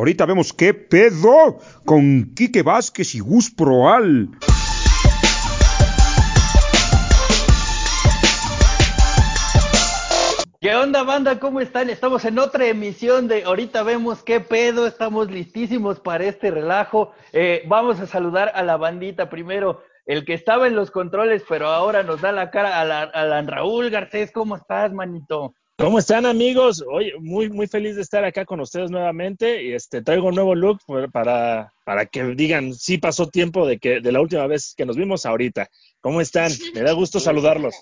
Ahorita vemos qué pedo con Quique Vázquez y Gus Proal. ¿Qué onda, banda? ¿Cómo están? Estamos en otra emisión de Ahorita vemos qué pedo. Estamos listísimos para este relajo. Eh, vamos a saludar a la bandita primero. El que estaba en los controles, pero ahora nos da la cara a Alan Raúl Garcés. ¿Cómo estás, manito? ¿Cómo están, amigos? Oye, muy, muy feliz de estar acá con ustedes nuevamente. Y este, traigo un nuevo look para, para que digan, sí pasó tiempo de, que, de la última vez que nos vimos ahorita. ¿Cómo están? Me da gusto saludarlos.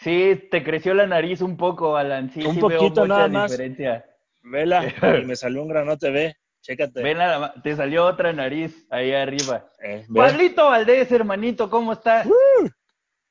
Sí, te creció la nariz un poco, Alan. Sí, un poquito nada más. Diferencia. Vela, y me salió un granote, ve. Chécate. Ve nada más, te salió otra nariz ahí arriba. Eh, Pablito Valdés, hermanito, ¿cómo estás?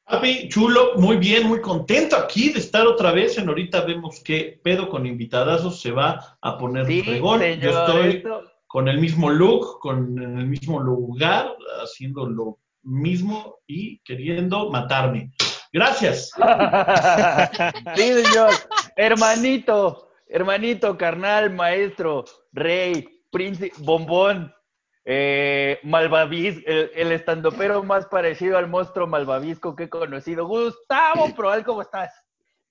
Papi, chulo, muy bien, muy contento aquí de estar otra vez en ahorita vemos qué pedo con invitadazos se va a poner sí, fregón. Yo estoy con el mismo look, con el mismo lugar, haciendo lo mismo y queriendo matarme. Gracias. sí, señor. Hermanito, hermanito, carnal, maestro, rey, príncipe, bombón, eh, Malvavis, el, el, estandopero más parecido al monstruo malvavisco que he conocido. Gustavo Proal, ¿cómo estás?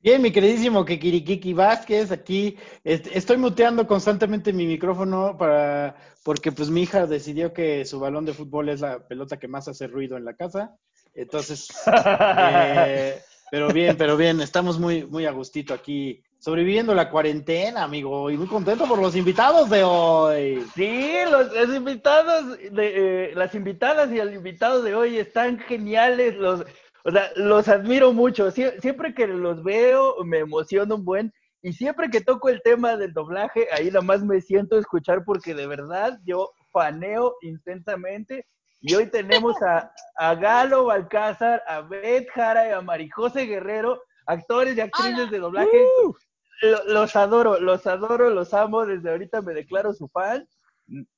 Bien, mi queridísimo Kekirikiki Vázquez, aquí estoy muteando constantemente mi micrófono para porque pues mi hija decidió que su balón de fútbol es la pelota que más hace ruido en la casa. Entonces, eh, pero bien, pero bien, estamos muy, muy a gustito aquí, sobreviviendo la cuarentena, amigo, y muy contento por los invitados de hoy. Sí, los, invitados, de, eh, las invitadas y el invitado de hoy están geniales, los, o sea, los admiro mucho. siempre que los veo, me emociono un buen. Y siempre que toco el tema del doblaje, ahí nada más me siento a escuchar porque de verdad yo faneo intensamente y hoy tenemos a, a Galo Balcázar, a Beth Jara y a Marijose Guerrero, actores y actrices de doblaje. Uh. Los adoro, los adoro, los amo. Desde ahorita me declaro su fan.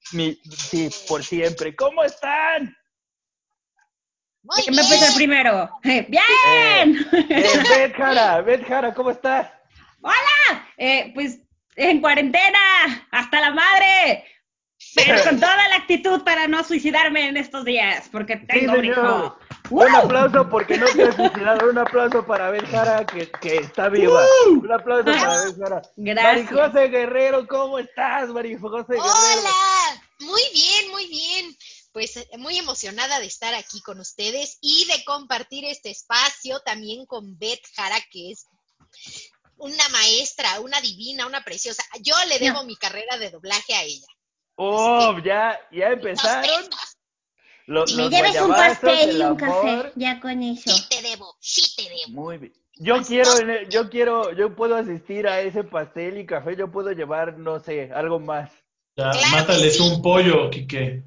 sí, por siempre. ¿Cómo están? ¿Quién me el primero? ¡Bien! Eh, eh, Beth Jara, ¿cómo estás? ¡Hola! Eh, pues en cuarentena, hasta la madre. Pero con toda la actitud para no suicidarme en estos días, porque tengo un hijo. Un aplauso porque no te has suicidado. Un aplauso para ver Jara que, que está viva. Un aplauso para ver Jara. Gracias. Marijose Guerrero, ¿cómo estás, Marijose Guerrero? Hola, muy bien, muy bien. Pues eh, muy emocionada de estar aquí con ustedes y de compartir este espacio también con Beth Jara, que es una maestra, una divina, una preciosa. Yo le debo mi carrera de doblaje a ella. Oh, ya, ya empezaron. Los, me lleves un pastel y un café, ya con eso. Sí te debo, sí te debo. Muy bien. Yo quiero, yo quiero, yo puedo asistir a ese pastel y café, yo puedo llevar, no sé, algo más. Ya, mátales un pollo, Quique.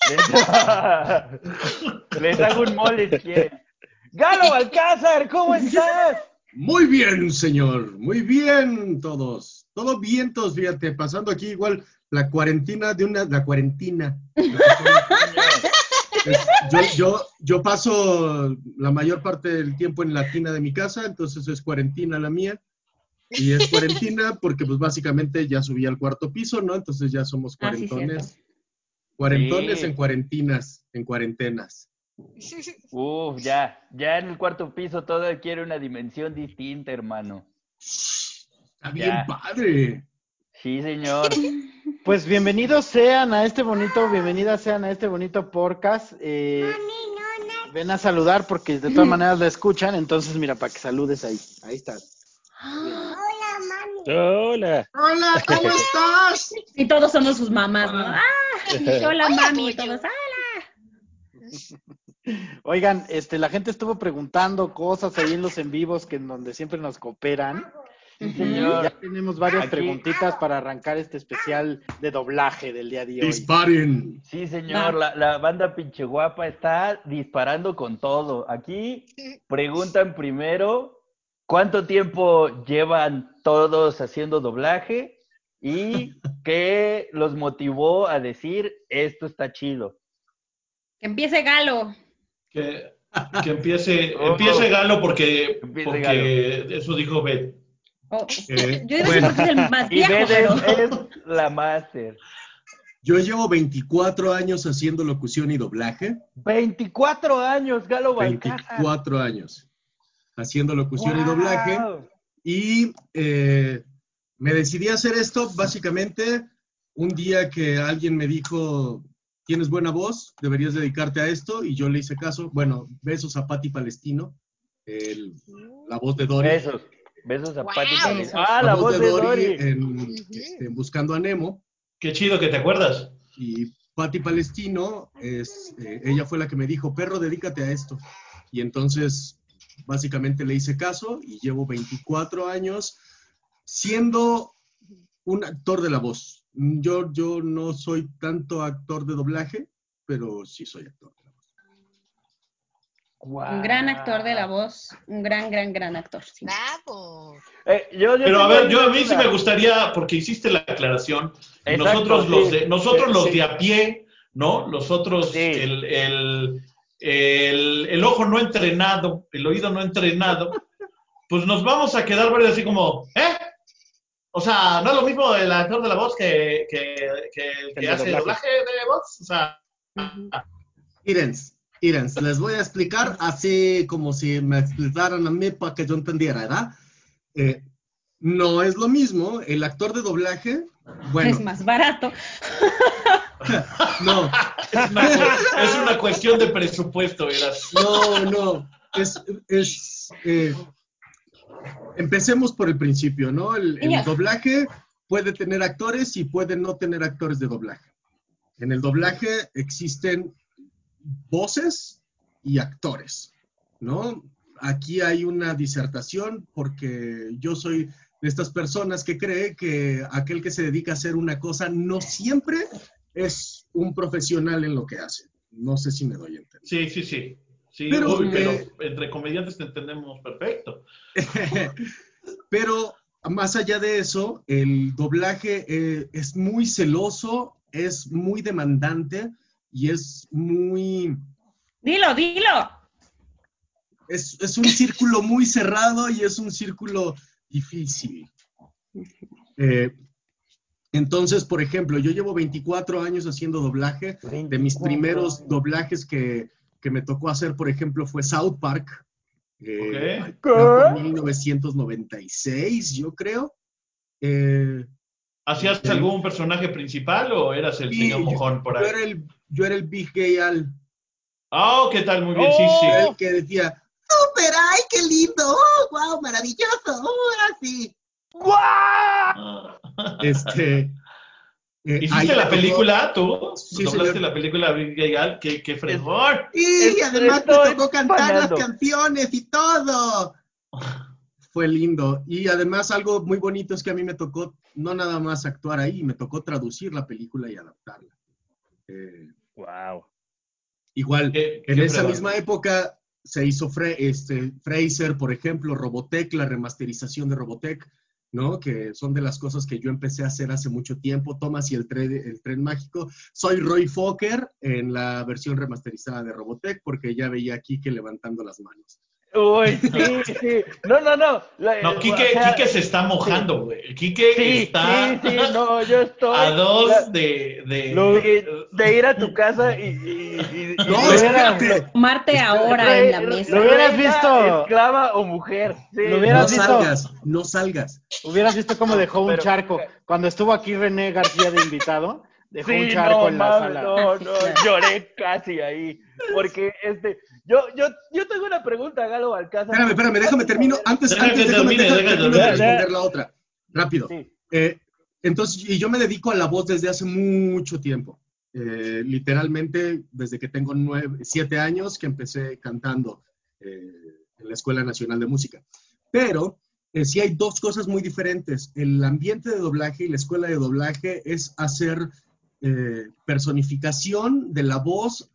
Les hago un mole si Galo Alcázar, ¿cómo estás? Muy bien, señor. Muy bien, todos. Todo bien, todos, fíjate, pasando aquí igual la cuarentena de una, la cuarentena. yo, yo, yo, paso la mayor parte del tiempo en la tina de mi casa, entonces es cuarentena la mía. Y es cuarentena porque pues básicamente ya subí al cuarto piso, ¿no? Entonces ya somos ah, cuarentones. cuarentones en cuarentinas, en cuarentenas. Uf, ya, ya en el cuarto piso todo quiere una dimensión distinta, hermano. Está bien padre. Sí, señor. Pues bienvenidos sean a este bonito, bienvenidas sean a este bonito podcast. Eh, ven a saludar porque de todas maneras la escuchan, entonces mira, para que saludes ahí. Ahí estás. Hola, mami. Hola. Hola, ¿cómo estás? Y todos somos sus mamás, ¿no? Ah, hola, mami, todos, hola. Oigan, este, la gente estuvo preguntando cosas ahí en los en vivos que en donde siempre nos cooperan. Ya tenemos varias preguntitas para arrancar este especial de doblaje del día de hoy. Disparen. Sí, señor, la, la, banda pinche guapa está disparando con todo. Aquí preguntan primero cuánto tiempo llevan todos haciendo doblaje y qué los motivó a decir esto está chido. Que empiece Galo. Que, que empiece, oh. empiece Galo porque, porque eso dijo Bet. Oh, eh, yo digo bueno. que es el más viejo, y pero... es, la máster. Yo llevo 24 años haciendo locución y doblaje. 24 años, Galo Balcázar. 24 años haciendo locución y doblaje. Y eh, me decidí a hacer esto básicamente un día que alguien me dijo, tienes buena voz, deberías dedicarte a esto, y yo le hice caso. Bueno, besos a Patti Palestino, la voz de Dory. Besos, besos a Patti Palestino. Ah, la, voz, de, Dory. En, este, Buscando a Nemo. Qué chido que te acuerdas. Y Patti Palestino, es, eh, ella fue la que me dijo, perro, dedícate a esto. Y entonces, básicamente le hice caso y llevo 24 años siendo un actor de la voz. Yo, yo no soy tanto actor de doblaje, pero sí soy actor Un gran actor de la voz, un gran, gran, gran actor. Bravo. Eh, pero a ver, yo a mí sí me gustaría, porque hiciste la aclaración, nosotros, los, de, nosotros los de a pie, ¿no? Los otros, el, el, el, el, ojo no entrenado, el oído no entrenado, pues nos vamos a quedar varios así como, ¿eh? O sea, no es lo mismo el actor de la voz que, que, que el que hace el doblaje de voz. O sea. Irens, Irens, les voy a explicar así como si me explicaran a mí para que yo entendiera, ¿verdad? Eh, no es lo mismo. El actor de doblaje, bueno. Es más barato. no. Es una, es una, cuestión de presupuesto, verás. No, no. Es, es eh, empecemos por el principio, ¿no? El, doblaje puede tener actores y puede no tener actores de doblaje. En el doblaje existen voces y actores, ¿no? Aquí hay una disertación porque yo soy de estas personas que cree que aquel que se dedica a hacer una cosa no siempre es un profesional en lo que hace. No sé si me doy a entender. Sí, sí, sí. Sí, pero, entre comediantes te entendemos perfecto. pero más allá de eso, el doblaje eh, es muy celoso, es muy demandante y es muy... Dilo, dilo. Es, es un círculo muy cerrado y es un círculo difícil. Eh, entonces, por ejemplo, yo llevo 24 años haciendo doblaje. De mis primeros doblajes que, que me tocó hacer, por ejemplo, fue South Park. Eh, en 1996, yo creo. Eh, ¿Hacías algún personaje principal o eras el señor mojón por ahí? Yo era el, yo era el Big Gay Al. Ah, oh, ¿qué tal? Muy bien, sí, sí. El que decía, ¡Súper! ¡Ay, qué lindo! ¡Oh, wow! ¡Maravilloso! ¡Oh, así! ¡Guau! Este, eh, ¿Hiciste la película tú? Sí, ¿Doblaste la película Big Gay ¡Qué, qué fregón! Y además te tocó cantar las canciones y todo. Fue lindo. Y además algo muy bonito es que a mí me tocó no nada más actuar ahí, me tocó traducir la película y adaptarla. wow. Eh, igual, en esa misma época se hizo este, Fraser, por ejemplo, Robotech, la remasterización de Robotech ¿no? Que son de las cosas que yo empecé a hacer hace mucho tiempo. Thomas y el tren, el tren mágico. Soy Roy Fokker en la versión remasterizada de Robotech porque ya veía a Kike levantando las manos. Uy, sí, sí. No, no, no. no, Kike, se está mojando, güey. Kike está sí, sí, no, yo estoy, a dos de, de, de, ir a tu casa y... y, y no, espérate. Marte ahora en la mesa. Lo hubieras visto... Esclava o mujer. Lo hubieras no visto... salgas, no salgas. Hubieras visto cómo dejó un charco. Cuando estuvo aquí René García de invitado, dejó un charco en la sala. No, no, lloré casi ahí. Porque este yo, yo, yo tengo una pregunta, Galo Alcázar. Espérame, espérame, déjame termino. Antes, antes déjame, responder la otra. Rápido. Eh, entonces, y yo me dedico a la voz desde hace mucho tiempo. Eh, literalmente, desde que tengo nueve, siete años que empecé cantando eh, en la Escuela Nacional de Música. Pero sí hay dos cosas muy diferentes. El ambiente de doblaje y la escuela de doblaje es hacer personificación de la voz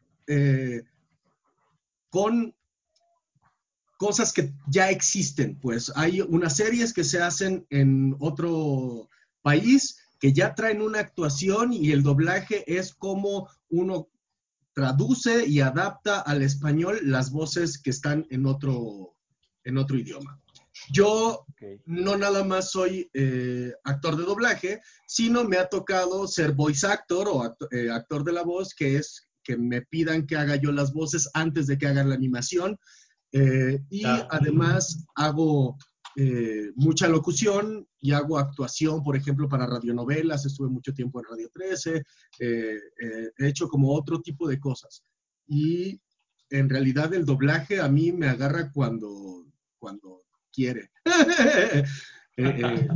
con cosas que ya existen. Pues hay unas series que se hacen en otro país que ya traen una actuación y el doblaje es como uno traduce y adapta al español las voces que están en otro, en otro idioma. Yo no nada más soy eh, actor de doblaje, sino me ha tocado ser voice actor o eh, actor de la voz, que es que me pidan que haga yo las voces antes de que hagan la animación. Eh, y además hago mucha locución y hago actuación, por ejemplo, para radionovelas. Estuve mucho tiempo en Radio 13. he hecho como otro tipo de cosas. Y en realidad el doblaje a mí me agarra cuando, cuando quiere. Eh, eh,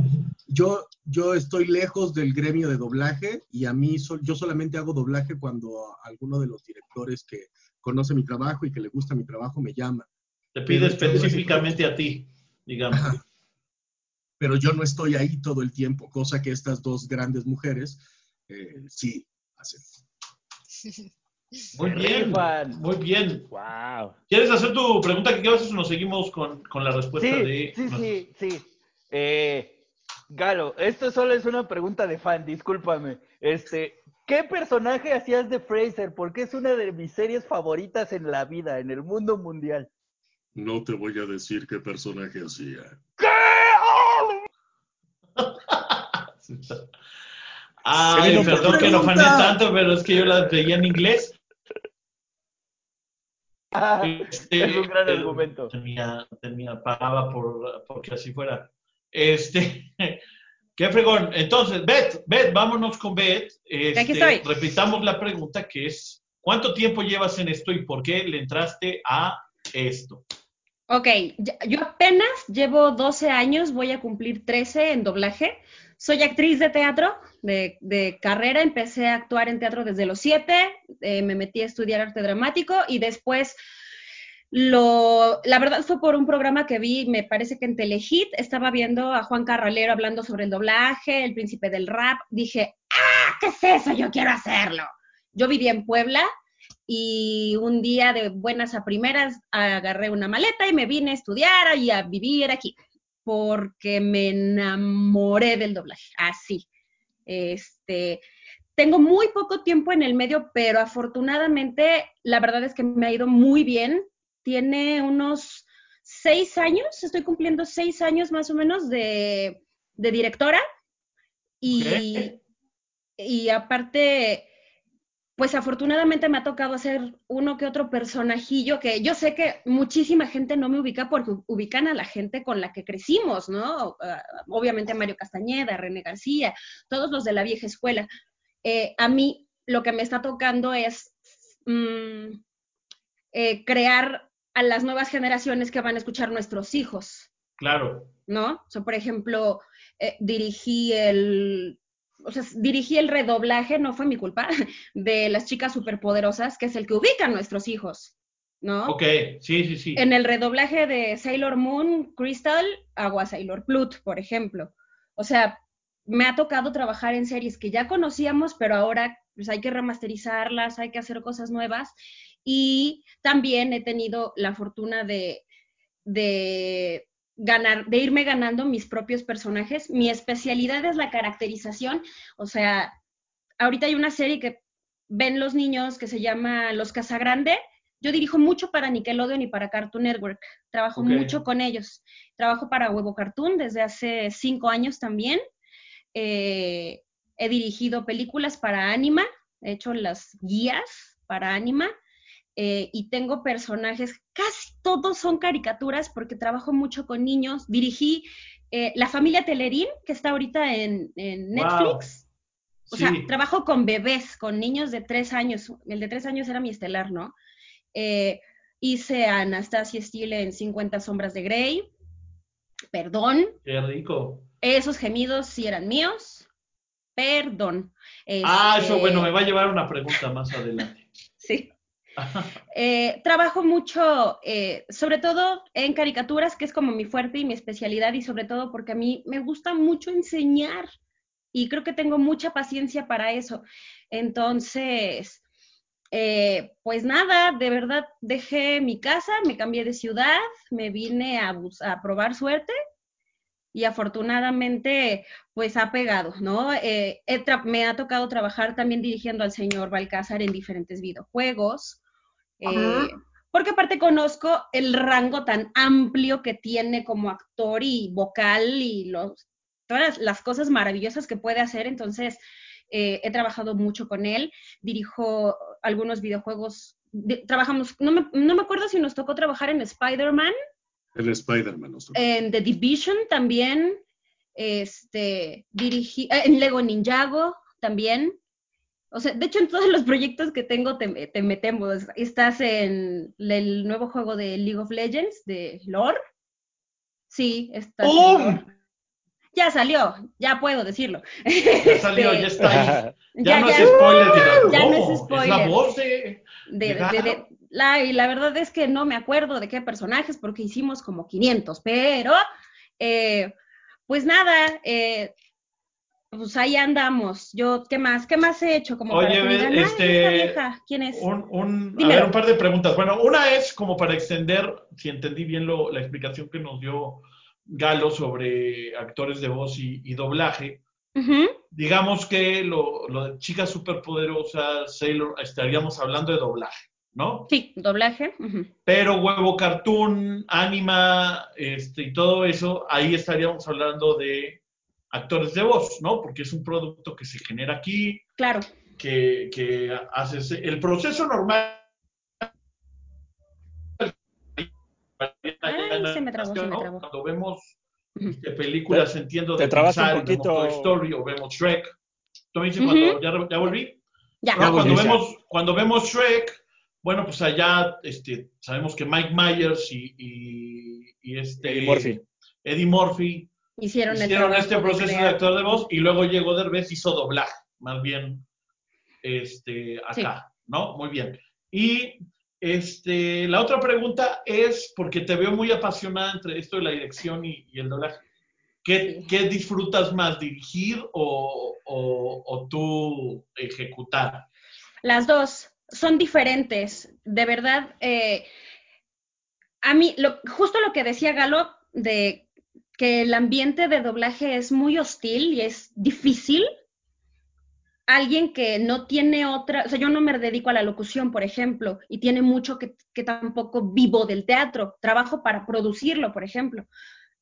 yo, yo estoy lejos del gremio de doblaje y a mí yo solamente hago doblaje cuando alguno de los directores que conoce mi trabajo y que le gusta mi trabajo me llama. Te pide específicamente a ti, digamos. Pero yo no estoy ahí todo el tiempo, cosa que estas dos grandes mujeres eh, sí hacen. Muy bien, muy bien. Wow. ¿Quieres hacer tu pregunta que haces nos seguimos con, la respuesta de... Sí, sí, sí. Eh, Galo, esto solo es una pregunta de fan, discúlpame. Este, ¿qué personaje hacías de Fraser? Porque es una de mis series favoritas en la vida, en el mundo mundial. No te voy a decir qué personaje hacía. ¿Qué? Ay, perdón que no fané tanto, pero es que yo la veía en inglés este, es un gran argumento. Tenía, tenía, pagaba por porque así fuera. Este, qué fregón. Entonces, Beth, Beth, vámonos con Beth. Este, repitamos la pregunta que es, ¿cuánto tiempo llevas en esto y por qué le entraste a esto? Ok, yo apenas llevo 12 años, voy a cumplir 13 en doblaje. Soy actriz de teatro de, carrera, empecé a actuar en teatro desde los 7, eh, me metí a estudiar arte dramático y después lo, la verdad fue por un programa que vi, me parece que en Telehit, estaba viendo a Juan Carralero hablando sobre el doblaje, el príncipe del rap, dije, ah, ¿qué es eso? Yo quiero hacerlo. Yo vivía en Puebla, y un día de buenas a primeras agarré una maleta y me vine a estudiar y a vivir aquí, porque me enamoré del doblaje, así. Este, tengo muy poco tiempo en el medio, pero afortunadamente la verdad es que me ha ido muy bien. Tiene unos seis años, estoy cumpliendo seis años más o menos de, directora. Y, y aparte, pues afortunadamente me ha tocado hacer uno que otro personajillo que yo sé que muchísima gente no me ubica porque ubican a la gente con la que crecimos, ¿no? Ah, obviamente Mario Castañeda, René García, todos los de la vieja escuela. Eh, a mí lo que me está tocando es mm, eh, crear a las nuevas generaciones que van a escuchar nuestros hijos. Claro. ¿No? O sea, por ejemplo, eh, dirigí el o sea, dirigí el redoblaje, no fue mi culpa, de las chicas superpoderosas, que es el que ubica a nuestros hijos, ¿no? Ok, sí, sí, sí. En el redoblaje de Sailor Moon, Crystal, hago a Sailor Plut, por ejemplo. O sea, me ha tocado trabajar en series que ya conocíamos, pero ahora pues hay que remasterizarlas, hay que hacer cosas nuevas. Y también he tenido la fortuna de, de ganar, de irme ganando mis propios personajes. Mi especialidad es la caracterización, o sea, ahorita hay una serie que ven los niños que se llama Los Casagrande. Yo dirijo mucho para Nickelodeon y para Cartoon Network. Trabajo mucho con ellos. Trabajo para Huevo Cartoon desde hace cinco años también. Eh, he dirigido películas para Anima, he hecho las guías para Anima. Eh, y tengo personajes, casi todos son caricaturas porque trabajo mucho con niños. Dirigí eh, La familia Telerín, que está ahorita en, Netflix. O sea, trabajo con bebés, con niños de tres años. El de tres años era mi estelar, ¿no? Eh, hice a Anastasia Steele en 50 sombras de Grey. Perdón. Qué rico. Esos gemidos sí eran míos. Perdón. ah, eso este bueno, me va a llevar una pregunta más adelante. sí. Eh, trabajo mucho, eh, sobre todo en caricaturas, que es como mi fuerte y mi especialidad, y sobre todo porque a mí me gusta mucho enseñar y creo que tengo mucha paciencia para eso. Entonces, eh, pues nada, de verdad dejé mi casa, me cambié de ciudad, me vine a, probar suerte y afortunadamente pues ha pegado, ¿no? me ha tocado trabajar también dirigiendo al señor Balcázar en diferentes videojuegos. Eh, porque aparte conozco el rango tan amplio que tiene como actor y vocal y los, todas las cosas maravillosas que puede hacer, entonces eh, he trabajado mucho con él, dirijo algunos videojuegos, trabajamos, no me, no me, acuerdo si nos tocó trabajar en Spider-Man. En Spider-Man. En The Division también, este, dirigí, eh, en Lego Ninjago también. O sea, de hecho, en todos los proyectos que tengo te, te metemos. Estás en el nuevo juego de League of Legends, de Lore. Sí, está. Ya salió, ya puedo decirlo. Ya salió, ya está ahí. Ya, no es spoiler. ya no es spoiler. Es la voz de... la, y la verdad es que no me acuerdo de qué personajes porque hicimos como 500, pero eh, pues nada, eh, pues ahí andamos. Yo, ¿qué más? ¿Qué más he hecho? Como Oye, para este, ¿quién es? Un, un, a ver, un par de preguntas. Bueno, una es como para extender, si entendí bien lo, la explicación que nos dio Galo sobre actores de voz y, doblaje. Digamos que lo, lo de chicas superpoderosas, Sailor, estaríamos hablando de doblaje, ¿no? Sí, doblaje. Pero huevo cartoon, anima, este, y todo eso, ahí estaríamos hablando de actores de voz, ¿no? Porque es un producto que se genera aquí. Claro. Que, que haces el proceso normal. se me trabó, se me trabó. Cuando vemos este, películas, entiendo, de Pixar, un poquito... Toy Story o vemos Shrek. ¿Tú me dices cuando ya, ya, volví? Ya. No, cuando, vemos, cuando vemos Shrek, bueno, pues allá este, sabemos que Mike Myers y, y, y este... Eddie Murphy. Eddie Murphy Hicieron, Hicieron este proceso de, actor de voz y luego llegó Derbez hizo doblaje, más bien este, acá, ¿no? Muy bien. Y este, la otra pregunta es, porque te veo muy apasionada entre esto de la dirección y, el doblaje. ¿Qué, ¿Qué, disfrutas más, dirigir o, o, tú ejecutar? Las dos son diferentes. De verdad, eh, a mí, lo, justo lo que decía Galo de que el ambiente de doblaje es muy hostil y es difícil. Alguien que no tiene otra, o sea, yo no me dedico a la locución, por ejemplo, y tiene mucho que, tampoco vivo del teatro, trabajo para producirlo, por ejemplo.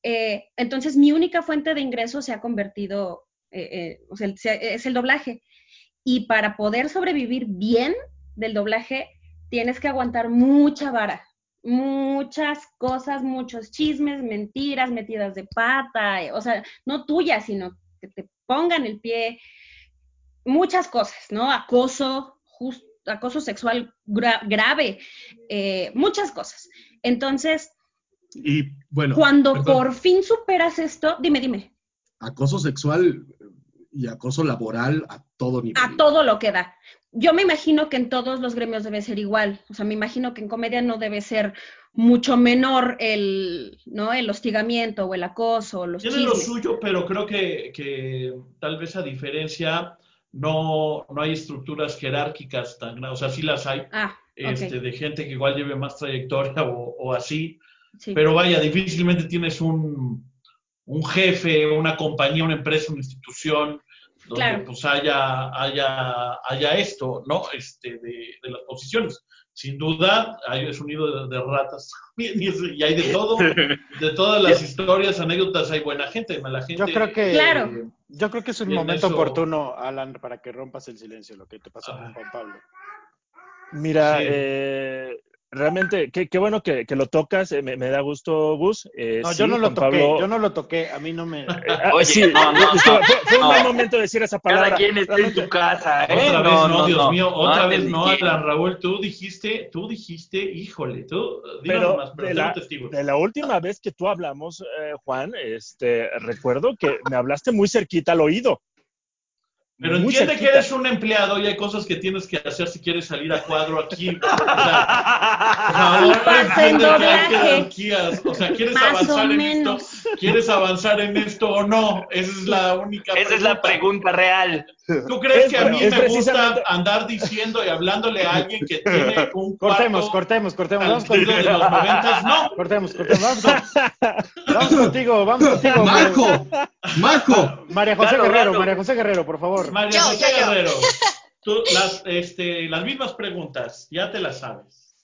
Eh, entonces, mi única fuente de ingreso se ha convertido, eh, eh, o sea, es el doblaje. Y para poder sobrevivir bien del doblaje, tienes que aguantar mucha vara, muchas cosas, muchos chismes, mentiras, metidas de pata, eh, o sea, no tuyas, sino que te pongan el pie, muchas cosas, ¿no? Acoso, acoso sexual grave, eh, muchas cosas. Entonces, y bueno, cuando por fin superas esto, dime, dime. Acoso sexual y acoso laboral a todo nivel. A todo lo que da yo me imagino que en todos los gremios debe ser igual. O sea, me imagino que en comedia no debe ser mucho menor el, ¿no? el hostigamiento o el acoso. Los Tiene lo suyo, pero creo que, que, tal vez a diferencia no, no hay estructuras jerárquicas tan grandes. O sea, sí las hay. Ah, este, de gente que igual lleve más trayectoria o, o así. Pero vaya, difícilmente tienes un, un jefe, una compañía, una empresa, una institución donde pues haya, haya, haya esto, ¿no? Este, de, de las posiciones. Sin duda, hay, es un nido de, ratas y, hay de todo, de todas las historias, anécdotas, hay buena gente, mala gente. Yo creo que, claro. yo creo que es un momento oportuno, Alan, para que rompas el silencio, lo que te pasó con Juan Pablo. Mira, eh, realmente, qué, qué bueno que, que, lo tocas, eh, me, me, da gusto, Gus. Eh, no, yo no lo toqué, yo no lo toqué, a mí no me... Ah, Oye, sí, no, no, fue, fue, un buen momento decir esa palabra. Cada quien está en tu casa, ¿eh? Otra vez no, Dios mío, otra vez no, Alan Raúl, tú dijiste, tú dijiste, híjole, tú, pero, más, pero de, la, de, la, última vez que tú hablamos, eh, Juan, este, recuerdo que me hablaste muy cerquita al oído. Pero entiende que eres un empleado y hay cosas que tienes que hacer si quieres salir a cuadro aquí. O sea, entiende que hay O sea, ¿quieres avanzar en esto? ¿Quieres avanzar en esto o no? Esa es la única Esa es la pregunta real. ¿Tú crees que a mí me gusta andar diciendo y hablándole a alguien que tiene un Cortemos, cortemos, cortemos. Vamos contigo. de los noventas? No. Cortemos, cortemos. Vamos, vamos contigo, vamos contigo. Marco, Marco. María José Guerrero, María José Guerrero, por favor. María José Guerrero. Tú, las, este, las mismas preguntas, ya te las sabes.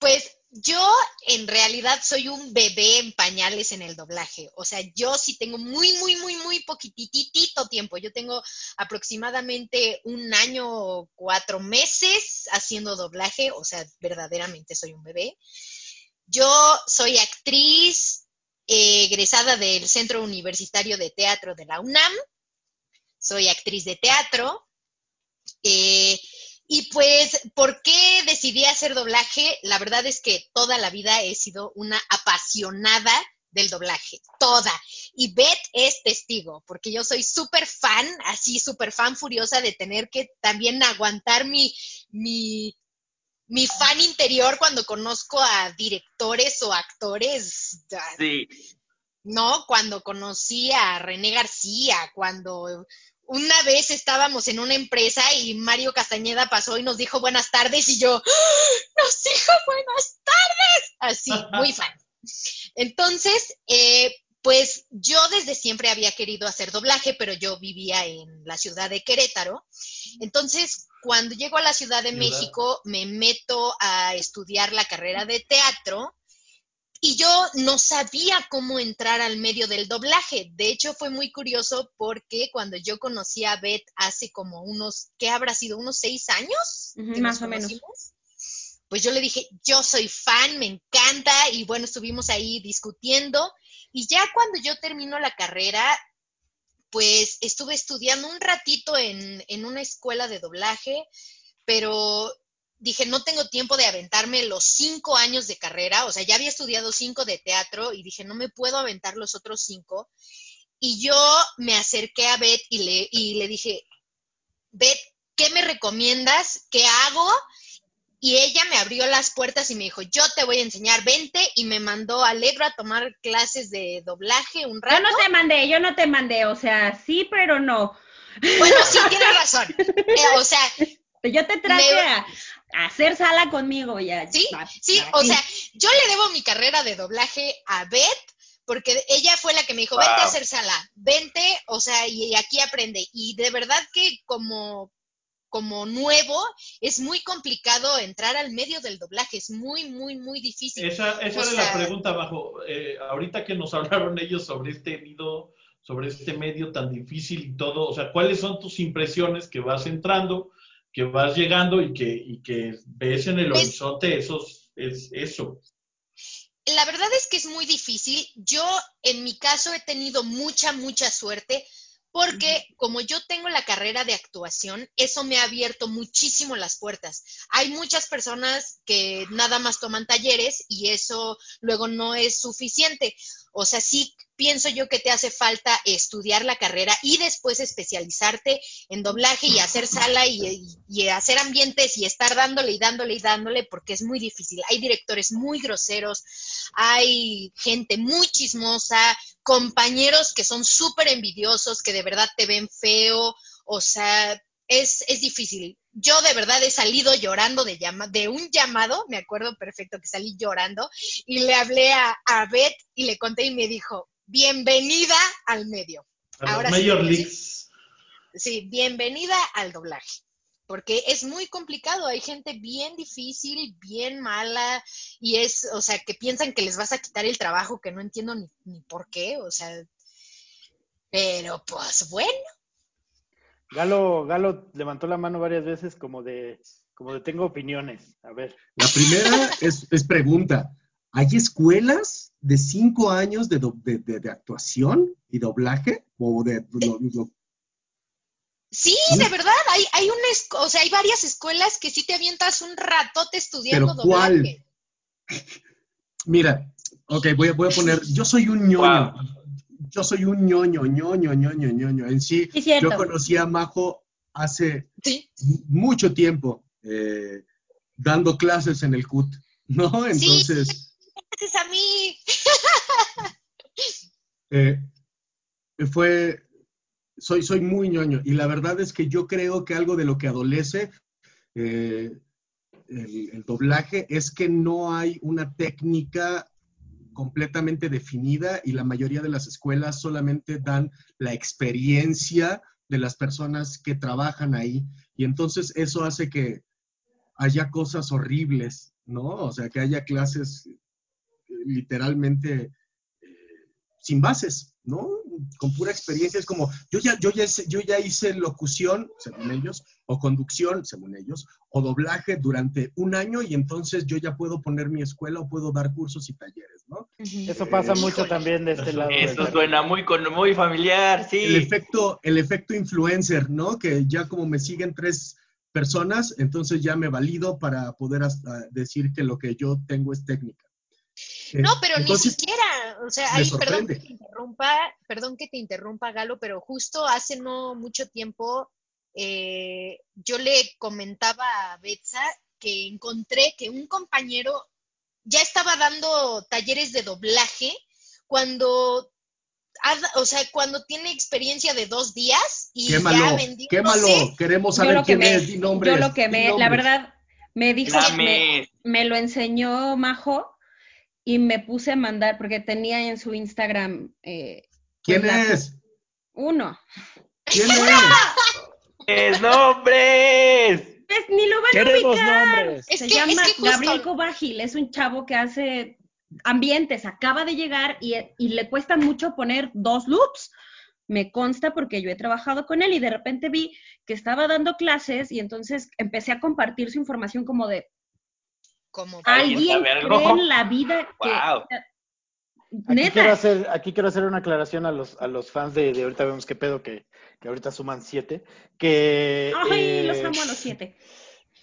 Pues yo en realidad soy un bebé en pañales en el doblaje. O sea, yo sí tengo muy, muy, muy, muy poquititito tiempo. Yo tengo aproximadamente un año o cuatro meses haciendo doblaje. O sea, verdaderamente soy un bebé. Yo soy actriz eh, egresada del Centro Universitario de Teatro de la UNAM. Soy actriz de teatro. Eh, y pues, ¿por qué decidí hacer doblaje? La verdad es que toda la vida he sido una apasionada del doblaje, toda. Y Beth es testigo, porque yo soy súper fan, así súper fan furiosa de tener que también aguantar mi, mi, mi fan interior cuando conozco a directores o actores. Sí. ¿No? Cuando conocí a René García, cuando una vez estábamos en una empresa y Mario Castañeda pasó y nos dijo buenas tardes y yo, ¡Ah! nos dijo buenas tardes. Así, muy fan. Entonces, eh, pues yo desde siempre había querido hacer doblaje, pero yo vivía en la ciudad de Querétaro. Entonces, cuando llego a la Ciudad de México, me meto a estudiar la carrera de teatro y yo no sabía cómo entrar al medio del doblaje. De hecho, fue muy curioso porque cuando yo conocí a Beth hace como unos, ¿qué habrá sido? ¿Unos seis años? más o menos. Pues yo le dije, yo soy fan, me encanta, y bueno, estuvimos ahí discutiendo. Y ya cuando yo termino la carrera, pues estuve estudiando un ratito en, en una escuela de doblaje, pero dije, no tengo tiempo de aventarme los cinco años de carrera, o sea, ya había estudiado cinco de teatro y dije, no me puedo aventar los otros cinco. Y yo me acerqué a Beth y le, y le dije, Beth, ¿qué me recomiendas? ¿Qué hago? Y ella me abrió las puertas y me dijo, yo te voy a enseñar, vente, y me mandó a Alegro a tomar clases de doblaje un rato. Yo no te mandé, yo no te mandé, o sea, sí, pero no. Bueno, sí, tienes razón. Eh, o sea, yo te traje a, hacer sala conmigo ya. Sí, sí, o sea, yo le debo mi carrera de doblaje a Beth porque ella fue la que me dijo, vente a hacer sala, vente, o sea, y aquí aprende. Y de verdad que como, como nuevo es muy complicado entrar al medio del doblaje, es muy, muy, muy difícil. Esa, esa era la pregunta, Bajo. Eh, ahorita que nos hablaron ellos sobre este medio, sobre este medio tan difícil y todo, o sea, ¿cuáles son tus impresiones que vas entrando? Que vas llegando y que, y que ves en el pues horizonte esos, es, eso. La verdad es que es muy difícil. Yo, en mi caso, he tenido mucha, mucha suerte porque como yo tengo la carrera de actuación, eso me ha abierto muchísimo las puertas. Hay muchas personas que nada más toman talleres y eso luego no es suficiente. O sea, sí pienso yo que te hace falta estudiar la carrera y después especializarte en doblaje y hacer sala y, hacer ambientes y estar dándole y dándole y dándole porque es muy difícil. Hay directores muy groseros, hay gente muy chismosa, compañeros que son súper envidiosos, que de verdad te ven feo, o sea, es, es difícil. Yo de verdad he salido llorando de, llama, de un llamado, me acuerdo perfecto que salí llorando, y le hablé a, a Beth y le conté y me dijo, bienvenida al medio. Ahora sí, Sí, bienvenida al doblaje, porque es muy complicado, hay gente bien difícil, bien mala, y es, o sea, que piensan que les vas a quitar el trabajo, que no entiendo ni, ni por qué, o sea, pero pues bueno, Galo, Galo levantó la mano varias veces como de, como de tengo opiniones. A ver. La primera es, es pregunta. ¿Hay escuelas de cinco años de, de, de, actuación y doblaje? ¿O de, Sí, de verdad, hay, hay una, o sea, hay varias escuelas que sí te avientas un ratote estudiando ¿Pero cuál? Mira, ok, voy a, voy a poner, yo soy un ñoño, yo soy un ñoño, ñoño, ñoño, ñoño. En sí, yo conocí a Majo hace mucho tiempo eh, dando clases en el CUT, ¿no? Entonces... Sí, a mí. Eh, fue, soy, soy muy ñoño y la verdad es que yo creo que algo de lo que adolece eh, el, doblaje es que no hay una técnica completamente definida y la mayoría de las escuelas solamente dan la experiencia de las personas que trabajan ahí. Y entonces eso hace que, haya cosas horribles, ¿no? O sea, que haya clases eh, literalmente eh, sin bases, ¿no? Con pura experiencia. Es como, yo ya, yo, ya, yo ya hice locución, según ellos, o conducción, según ellos, o doblaje durante un año y entonces yo ya puedo poner mi escuela o puedo dar cursos y talleres, ¿no? Eso pasa mucho también de este lado. Eso suena muy, muy familiar, sí. El efecto, el efecto influencer, ¿no? Que ya como me siguen tres personas, entonces ya me valido para poder decir que lo que yo tengo es técnica. No, pero ni siquiera, o sea, perdón que te interrumpa, perdón que te interrumpa, Galo, pero justo hace no mucho tiempo eh, yo le comentaba a Betsa que encontré que un compañero ya estaba dando talleres de doblaje cuando o sea, cuando tiene experiencia de dos días y ya vendió. Quémalo, queremos saber quién es, di nombre. Yo lo que me, la verdad, me dijo, me, me, lo enseñó Majo y me puse a mandar, porque tenía en su Instagram. Eh, ¿Quién pues, es? Uno. ¿Quién es? ¡Es nombres! Pues, ni lo van a ubicar. Se llama Gabriel Cobagil, es un chavo que hace ambientes, acaba de llegar y, le cuesta mucho poner dos loops. Me consta porque yo he trabajado con él y de repente vi que estaba dando clases y entonces empecé a compartir su información como de como alguien cree en la vida que Aquí quiero, hacer, aquí quiero hacer una aclaración a los, a los fans de, de ahorita vemos qué pedo, que, que ahorita suman siete, que... Ay, los amo a los siete.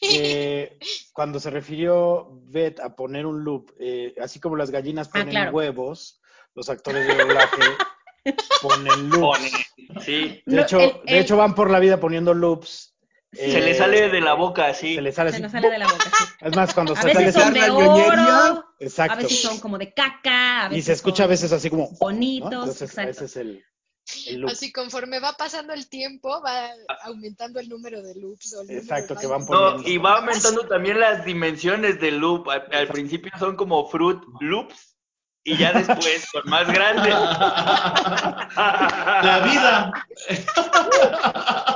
cuando se refirió Beth a poner un loop, eh, así como las gallinas ah, ponen huevos, los actores de doblaje ponen loops. sí. De, hecho, de hecho, van por la vida poniendo loops. Se le sale de la boca, sí. Se le sale, se sale de la boca, sí. Es más, cuando a se veces son de oro, exacto. a veces son como de caca, a veces y se escucha a veces así como bonitos, exacto. Ese es el, Así conforme va pasando el tiempo, va aumentando el número de loops. Exacto, que van poniendo. No, y va aumentando también las dimensiones del loop. Al, principio son como fruit loops y ya después son más grandes. La vida.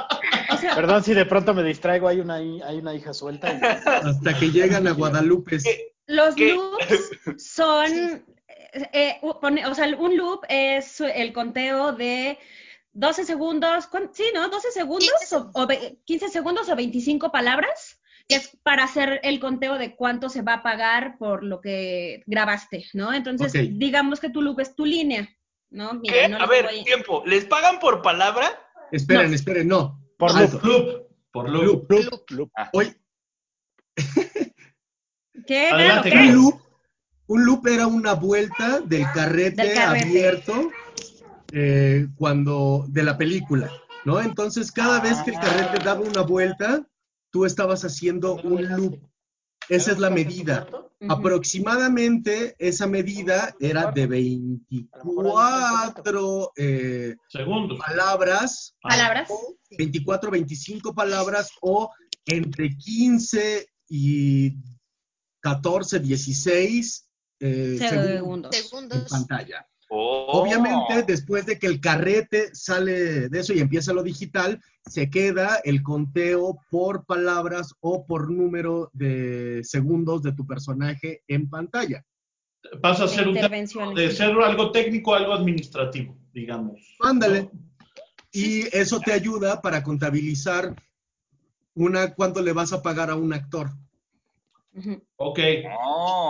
Perdón si de pronto me distraigo, hay una, hay una hija suelta. Hasta que llegan a Guadalupe. Los loops son eh, o sea, un loop es el conteo de 12 segundos, sí, ¿no? 12 segundos 15. O, 15 segundos o 25 palabras, que es para hacer el conteo de cuánto se va a pagar por lo que grabaste, ¿no? Entonces, digamos que tu loop es tu línea, ¿no? ¿Qué? a ver, tiempo, ¿les pagan por palabra? Esperen, esperen, no. Por loop. Por loop. Loop. loop. Hoy. ¿Qué? Adelante, ¿Qué? loop un loop era una vuelta del carrete, abierto eh, cuando de la película, ¿no? Entonces, cada vez que el carrete daba una vuelta, tú estabas haciendo un loop. Esa es la medida. Aproximadamente esa medida era de 24 eh, segundos. palabras. Palabras. 24, 25 palabras o entre 15 y 14, 16 eh, segundos, en pantalla. Oh. Obviamente, después de que el carrete sale de eso y empieza lo digital, se queda el conteo por palabras o por número de segundos de tu personaje en pantalla. Pasa a ser un de ser algo técnico algo administrativo, digamos. Ándale. Y eso te ayuda para contabilizar una cuánto le vas a pagar a un actor. Ok.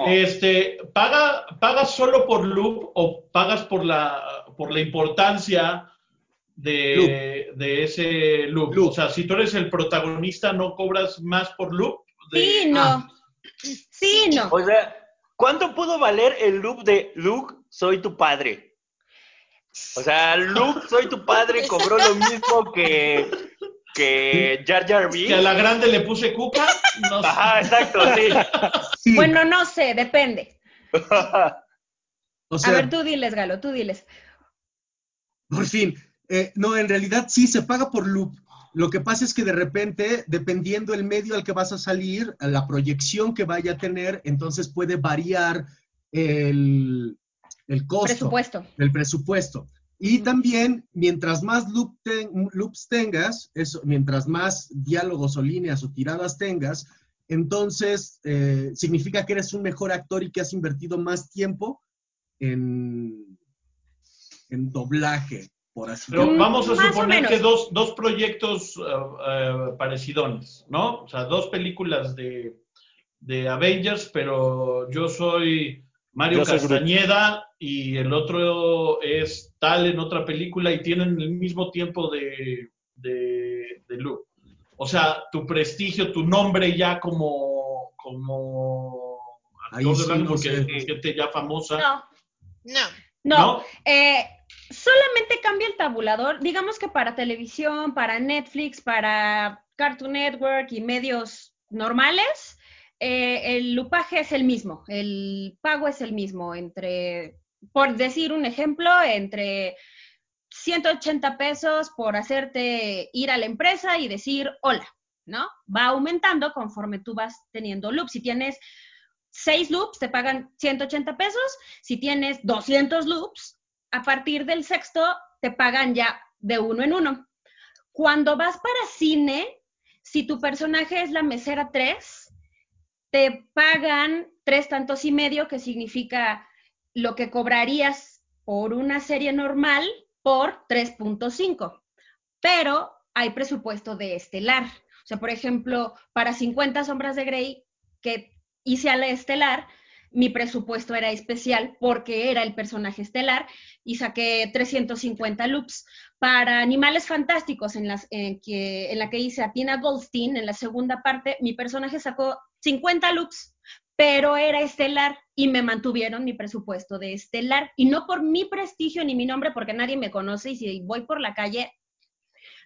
Este, ¿paga, ¿Pagas solo por loop o pagas por la, por la importancia de, de ese loop? O sea, si tú eres el protagonista, ¿no cobras más por loop? Sí, no. Ah. Sí, no. O sea, ¿cuánto pudo valer el loop de Luke, soy tu padre? O sea, Luke, soy tu padre, cobró lo mismo que que Jar Jar Que a la grande le puse cuca. No Ajá, exacto, sí. Bueno, no sé, depende. a ver, tú diles, Galo, tú diles. Por fin. Eh, no, en realidad sí se paga por loop. Lo que pasa es que de repente, dependiendo el medio al que vas a salir, la proyección que vaya a tener, entonces puede variar el, el costo. Presupuesto. El presupuesto. Y también, mientras más loops tengas, eso, mientras más diálogos o líneas o tiradas tengas, entonces eh, significa que eres un mejor actor y que has invertido más tiempo en, en doblaje, por así Pero decirlo. vamos a suponer que dos, dos proyectos uh, parecidones, ¿no? O sea, dos películas de, de Avengers, pero yo soy Mario yo Castañeda y el otro es tal en otra película y tienen el mismo tiempo de, de, de look. O sea, tu prestigio, tu nombre ya como, como actor sí, de no porque es gente ya famosa. No, no. No, ¿No? Eh, solamente cambia el tabulador. Digamos que para televisión, para Netflix, para Cartoon Network y medios normales, eh, el lupaje es el mismo, el pago es el mismo, entre, por decir un ejemplo, entre 180 pesos por hacerte ir a la empresa y decir hola, ¿no? Va aumentando conforme tú vas teniendo loops. Si tienes seis loops, te pagan 180 pesos. Si tienes 200 loops, a partir del sexto, te pagan ya de uno en uno. Cuando vas para cine, si tu personaje es la mesera 3, te pagan tres tantos y medio, que significa lo que cobrarías por una serie normal por 3.5. Pero hay presupuesto de estelar. O sea, por ejemplo, para 50 sombras de Grey, que hice a la estelar, mi presupuesto era especial porque era el personaje estelar y saqué 350 loops. Para Animales Fantásticos, en, que, en la que hice a Tina Goldstein, en la segunda parte, mi personaje sacó 50 loops pero era estelar y me mantuvieron mi presupuesto de estelar. Y no por mi prestigio ni mi nombre, porque nadie me conoce y si voy por la calle,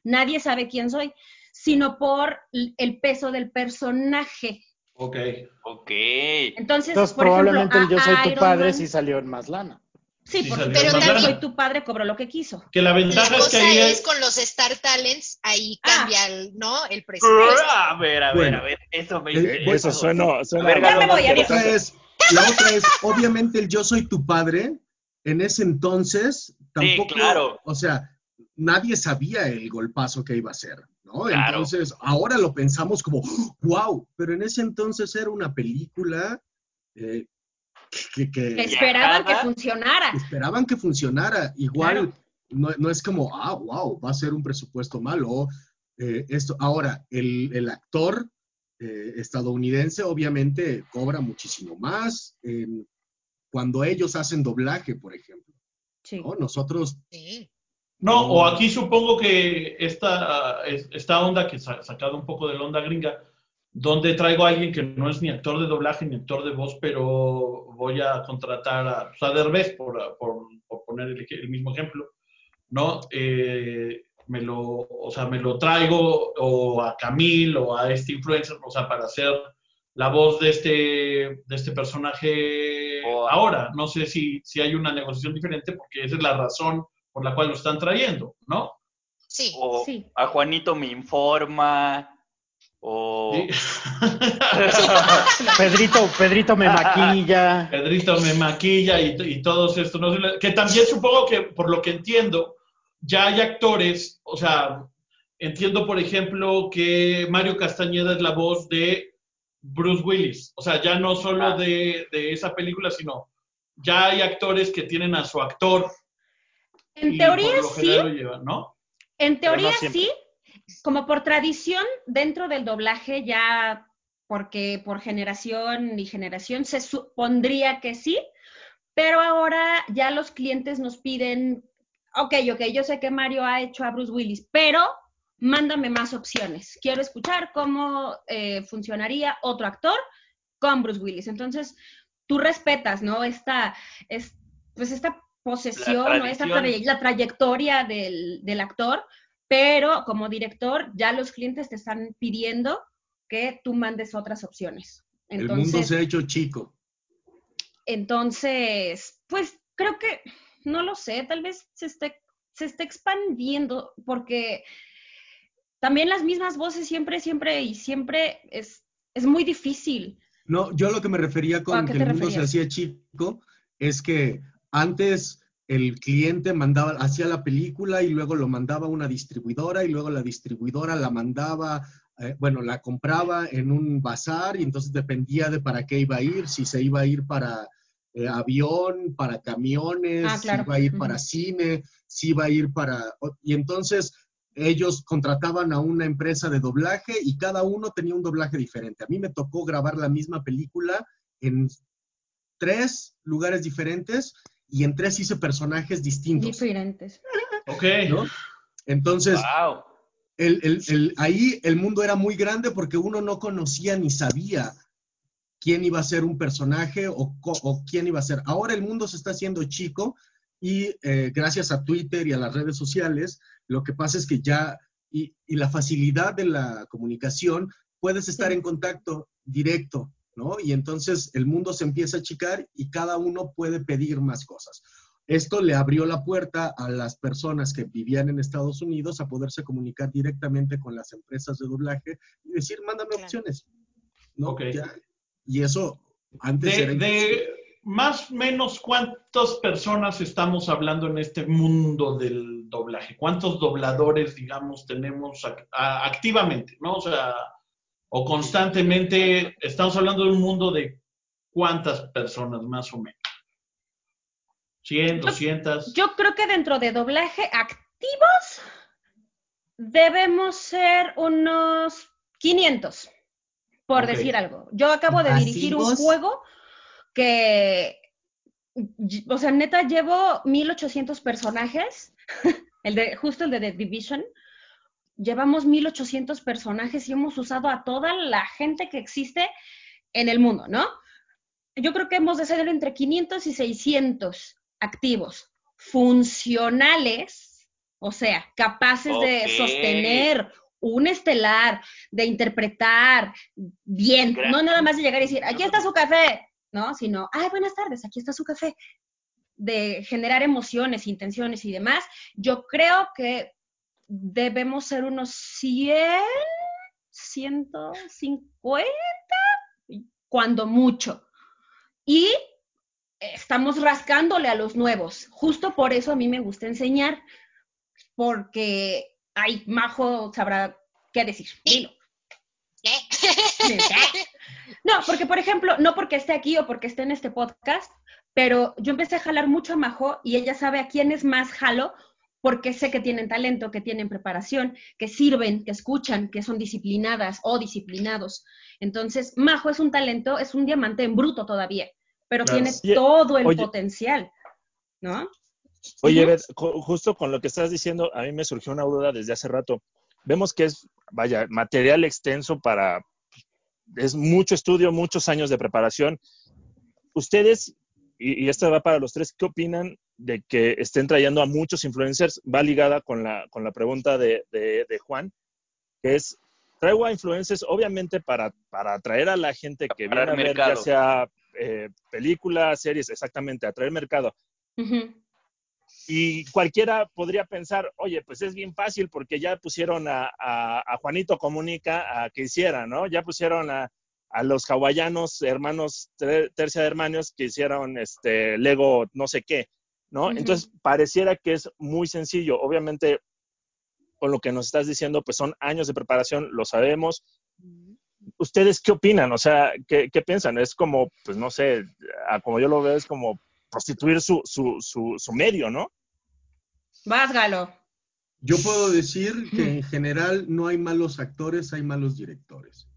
nadie sabe quién soy, sino por el peso del personaje. Ok. Ok. Entonces, Entonces probablemente ejemplo, Yo Soy Tu Padre Man, sí salió en más lana. Sí, porque pero también tu padre, cobró lo que quiso. Que la ventaja la es que ahí es... es con los Star Talents, ahí cambia, ah. el, ¿no? El presupuesto. A ver, a ver, bueno, a ver, eso me eh, Eso suena, suena ver, ya me voy, la, otra es, la otra es, obviamente, el yo soy tu padre, en ese entonces, tampoco, sí, claro. o sea, nadie sabía el golpazo que iba a ser, ¿no? Claro. Entonces, ahora lo pensamos como, wow, pero en ese entonces era una película eh, que, que, que, esperaban que funcionara. Esperaban que funcionara. Igual claro. no, no, es como, ah, wow, va a ser un presupuesto malo. Eh, esto. Ahora, el, el actor eh, estadounidense obviamente cobra muchísimo más eh, cuando ellos hacen doblaje, por ejemplo. Sí. ¿no? Nosotros... Sí. No, o aquí supongo que esta, esta onda que ha sacado un poco de la onda gringa, donde traigo a alguien que no es ni actor de doblaje ni actor de voz, pero voy a contratar a, pues a Derbez, por, por, por poner el, el, mismo ejemplo, ¿no? Eh, me lo, o sea, me lo traigo o a Camil o a este influencer, o sea, para hacer la voz de este, de este personaje oh. ahora. No sé si, si hay una negociación diferente porque esa es la razón por la cual lo están trayendo, ¿no? Sí. O sí. a Juanito me informa, o Sí. Pedrito, Pedrito me maquilla. Pedrito me maquilla y, y todos estos, ¿no? que también supongo que por lo que entiendo, ya hay actores, o sea, entiendo por ejemplo que Mario Castañeda es la voz de Bruce Willis, o sea, ya no solo Ah. de, de esa película, sino ya hay actores que tienen a su actor En teoría sí, en no teoría sí, como por tradición dentro del doblaje ya, porque por generación y generación se supondría que sí, pero ahora ya los clientes nos piden, ok, ok, yo sé que Mario ha hecho a Bruce Willis, pero mándame más opciones. Quiero escuchar cómo eh, funcionaría otro actor con Bruce Willis. Entonces, tú respetas, ¿no? Esta, es, pues esta posesión o esta la trayectoria del, del actor, pero como director ya los clientes te están pidiendo que tú mandes otras opciones. el mundo se ha hecho chico. entonces, pues creo que, no lo sé, tal vez se esté, se esté expandiendo porque también las mismas voces siempre, siempre y siempre es, es muy difícil. No, yo lo que me refería ¿A con que el mundo se hacía chico es que antes el cliente mandaba, hacía la película y luego lo mandaba a una distribuidora y luego la distribuidora la mandaba eh, bueno, la compraba en un bazar y entonces dependía de para qué iba a ir, si se iba a ir para eh, avión, para camiones, Ah, si iba a ir para cine, si iba a ir para... Y entonces ellos contrataban a una empresa de doblaje y cada uno tenía un doblaje diferente. A mí me tocó grabar la misma película en tres lugares diferentes y en tres hice personajes distintos. Diferentes. Ok. ¿no? Entonces, Wow. el, el- el- ahí el mundo era muy grande porque uno no conocía ni sabía quién iba a ser un personaje o, quién iba a ser. Ahora el mundo se está haciendo chico y eh, gracias a Twitter y a las redes sociales, lo que pasa es que ya, y, y la facilidad de la comunicación, puedes estar Sí. en contacto directo, ¿no? Y entonces el mundo se empieza a achicar y cada uno puede pedir más cosas. Esto le abrió la puerta a las personas que vivían en Estados Unidos a poderse comunicar directamente con las empresas de doblaje y decir, mándame Claro. opciones. ¿no? Ok. Ya. Y eso antes De, era de más o menos cuántas personas estamos hablando en este mundo del doblaje. ¿Cuántos dobladores, digamos, tenemos activamente, no? O sea, o constantemente, estamos hablando de un mundo de cuántas personas más o menos. 100, 200. Yo creo que dentro de doblaje activos debemos ser unos 500, por decir algo. Yo acabo de dirigir un juego que, o sea, neta, llevo 1800 personajes, el de, justo el de The Division. Llevamos 1800 personajes y hemos usado a toda la gente que existe en el mundo, ¿no? Yo creo que hemos de ser entre 500 y 600 activos, funcionales, o sea, capaces de Ok. sostener un estelar, de interpretar bien, no nada más de llegar y decir, aquí está su café, ¿no? Sino, ay, buenas tardes, aquí está su café. De generar emociones, intenciones y demás. Yo creo que debemos ser unos 100, 150, cuando mucho. Y estamos rascándole a los nuevos. Justo por eso a mí me gusta enseñar, porque, ay, Majo sabrá qué decir. Dilo. No, porque por ejemplo, no porque esté aquí o porque esté en este podcast, pero yo empecé a jalar mucho a Majo y ella sabe a quién es más jalo porque sé que tienen talento, que tienen preparación, que sirven, que escuchan, que son disciplinadas o disciplinados. Entonces, Majo es un talento, es un diamante en bruto todavía, pero Claro. tiene Oye, todo el oye. potencial, ¿no? Oye, justo con lo que estás diciendo, a mí me surgió una duda desde hace rato. Vemos que es, vaya, material extenso para, es mucho estudio, muchos años de preparación. Ustedes, y, y esto va para los tres, ¿qué opinan de que estén trayendo a muchos influencers? Va ligada con la, con la pregunta de, de- de Juan, que es, traigo a influencers obviamente para, para atraer a la gente que viene a ver, mercado. ya sea eh, películas, series, exactamente, atraer mercado. Ujú. Y cualquiera podría pensar, oye, pues es bien fácil porque ya pusieron a, a- a Juanito Comunica a que hiciera, ¿no? Ya pusieron a, a los hawaianos, hermanos ter- tercia de hermanos, que hicieron este Lego no sé qué, ¿no? Entonces, pareciera que es muy sencillo. Obviamente, con lo que nos estás diciendo, pues son años de preparación, lo sabemos. ¿Ustedes qué opinan? O sea, ¿qué, qué piensan? Es como, pues no sé, a- como yo lo veo, es como prostituir su, su, su, su medio, ¿no? Vas, Galo. Yo puedo decir que en general no hay malos actores, hay malos directores.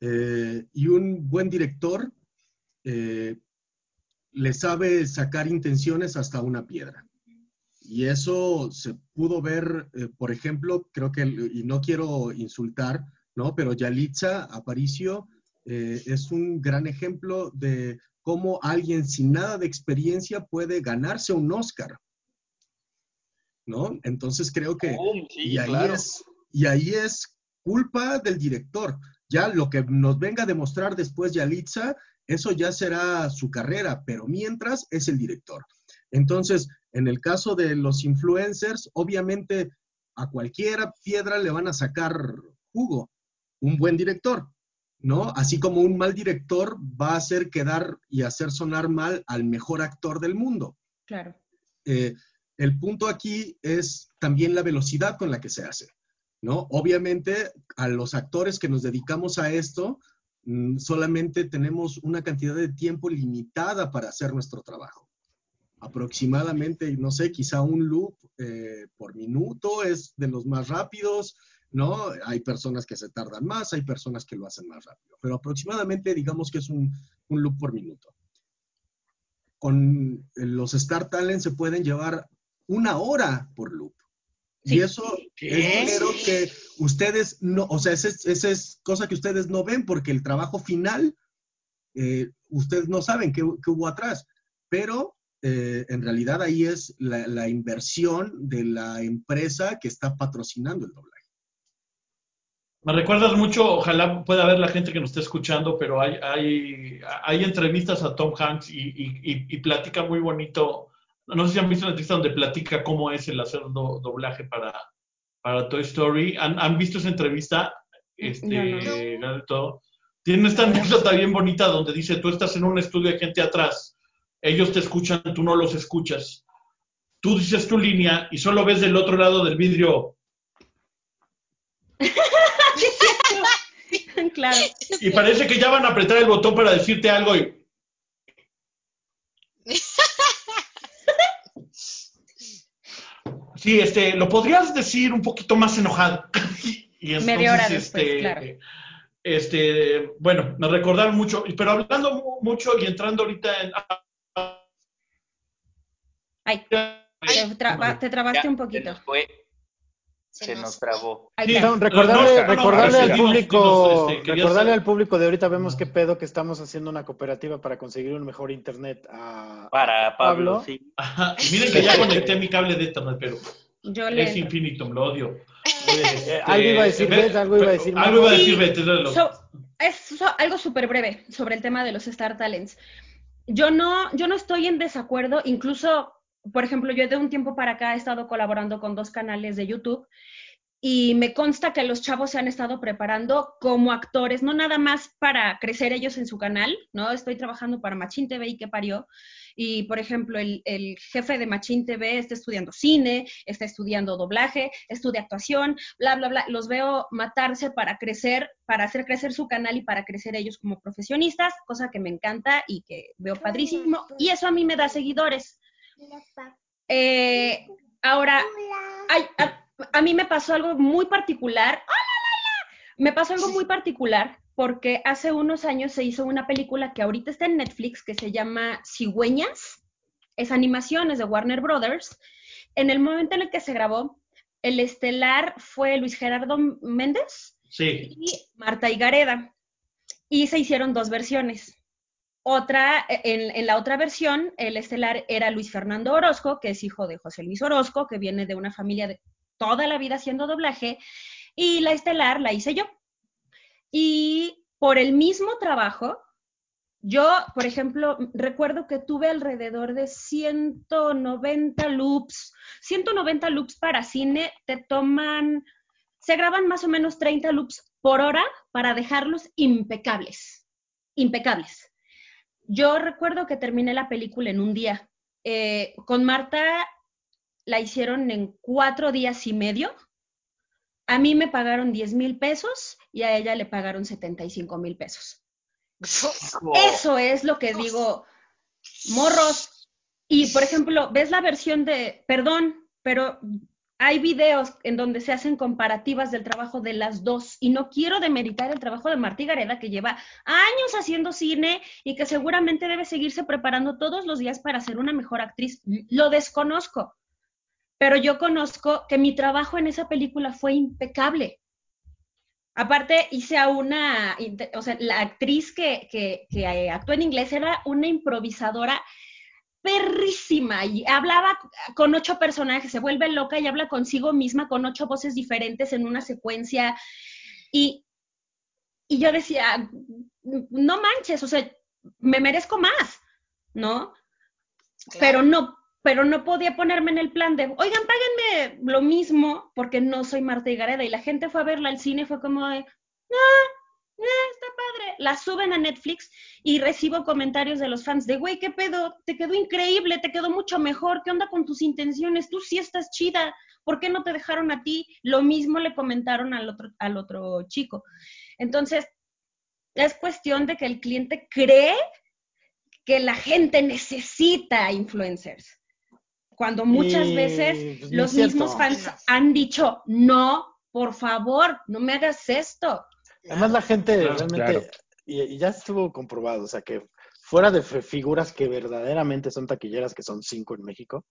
Eh, y un buen director eh, le sabe sacar intenciones hasta una piedra. Y eso se pudo ver, eh, por ejemplo, creo que, y no quiero insultar, ¿no? Pero Yalitza Aparicio eh, es un gran ejemplo de cómo alguien sin nada de experiencia puede ganarse un Oscar, ¿no? Entonces creo que sí, y ahí claro. es y ahí es culpa del director. Ya lo que nos venga a demostrar después Yalitza, eso ya será su carrera, pero mientras es el director. Entonces, en el caso de los influencers, obviamente a cualquiera piedra le van a sacar jugo, un buen director, ¿no? Así como un mal director va a hacer quedar y hacer sonar mal al mejor actor del mundo. Claro. Eh, el punto aquí es también la velocidad con la que se hace, ¿no? Obviamente, a los actores que nos dedicamos a esto, solamente tenemos una cantidad de tiempo limitada para hacer nuestro trabajo. Aproximadamente, no sé, quizá un loop eh, por minuto es de los más rápidos, ¿no? Hay personas que se tardan más, hay personas que lo hacen más rápido, pero aproximadamente digamos que es un, un loop por minuto. Con los Star Talent se pueden llevar una hora por loop. Y eso es dinero que ustedes no, o sea, esa es, cosa que ustedes no ven porque el trabajo final, eh, ustedes no saben qué, hubo atrás, pero eh, en realidad ahí es la, inversión de la empresa que está patrocinando el doblaje. Me recuerdas mucho, ojalá pueda ver la gente que nos esté escuchando, pero hay, hay, hay entrevistas a Tom Hanks y, y platica muy bonito no sé si han visto una entrevista donde platica cómo es el hacer doblaje para, para Toy Story. ¿Han, visto esa entrevista? Este, Todo. Tiene esta anécdota bien bonita donde dice, tú estás en un estudio de gente atrás, ellos te escuchan, tú no los escuchas. Tú dices tu línea y solo ves del otro lado del vidrio. claro. Y parece que ya van a apretar el botón para decirte algo y Sí, este, lo podrías decir un poquito más enojado. y entonces, Media hora después, este, claro. Este, bueno, me recordaron mucho, pero hablando mucho y entrando ahorita en... Ay, te, trabaste un poquito. Se nos, trabó. recordarle, recordarle al público, este, recordarle al público de ahorita vemos qué pedo que estamos haciendo una cooperativa para conseguir un mejor internet a para Pablo. Sí. miren que ya conecté mi cable de internet, pero es infinito, lo odio. Este, algo iba a decir Beth, algo iba a decir. Algo iba a decir Beth, es algo súper breve sobre el tema de los Star Talents. Yo no, yo no estoy en desacuerdo, incluso por ejemplo, yo de un tiempo para acá he estado colaborando con dos canales de YouTube y me consta que los chavos se han estado preparando como actores, no nada más para crecer ellos en su canal, ¿no? Estoy trabajando para Machín TV y que parió. Y, por ejemplo, el, jefe de Machín TV está estudiando cine, está estudiando doblaje, estudia actuación, bla, bla, bla. Los veo matarse para crecer, para hacer crecer su canal y para crecer ellos como profesionistas, cosa que me encanta y que veo padrísimo. Y eso a mí me da seguidores. Eh, ahora, a, mí me pasó algo muy particular. Me pasó algo muy particular porque hace unos años se hizo una película que ahorita está en Netflix que se llama Cigüeñas. Es animación, es de Warner Brothers. En el momento en el que se grabó, el estelar fue Luis Gerardo Méndez y Marta Higareda. Y se hicieron dos versiones. Otra, en, la otra versión, el estelar era Luis Fernando Orozco, que es hijo de José Luis Orozco, que viene de una familia de toda la vida haciendo doblaje, y la estelar la hice yo. Y por el mismo trabajo, yo, por ejemplo, recuerdo que tuve alrededor de 190 loops. 190 loops para cine te toman, se graban más o menos 30 loops por hora para dejarlos impecables. Impecables. Yo recuerdo que terminé la película en un día. Eh, con Marta la hicieron en cuatro días y medio. A mí me pagaron 10 mil pesos y a ella le pagaron 75 mil pesos. Eso es lo que digo, morros. Y por ejemplo, ves la versión de, perdón, pero hay videos en donde se hacen comparativas del trabajo de las dos y no quiero demeritar el trabajo de Martí Gareda que lleva años haciendo cine y que seguramente debe seguirse preparando todos los días para ser una mejor actriz. Lo desconozco, pero yo conozco que mi trabajo en esa película fue impecable. Aparte, hice a una, o sea, la actriz que, que, que actuó en inglés era una improvisadora perrísima y hablaba con ocho personajes, se vuelve loca y habla consigo misma con ocho voces diferentes en una secuencia. Y, y yo decía, no manches, o sea, me merezco más, ¿no? Pero no, pero no podía ponerme en el plan de, oigan, páguenme lo mismo porque no soy Marta Gareda Y la gente fue a verla al cine, fue como de, ah, eh, está padre. La suben a Netflix y recibo comentarios de los fans de, güey, ¿qué pedo? Te quedó increíble, te quedó mucho mejor. ¿Qué onda con tus intenciones? Tú sí estás chida. ¿por qué no te dejaron a ti? Lo mismo le comentaron al otro, al otro chico. Entonces, es cuestión de que el cliente cree que la gente necesita influencers. Cuando muchas veces pues, los mismos fans han dicho, no, por favor, no me hagas esto. Además la gente Claro, realmente, claro. y, y ya estuvo comprobado, o sea que fuera de figuras que verdaderamente son taquilleras, que son cinco en México,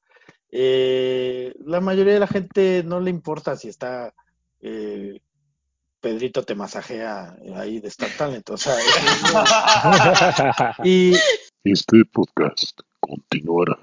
eh, la mayoría de la gente no le importa si está eh, Pedrito te masajea ahí de Star Talent, o sea, es- y Este podcast continuará.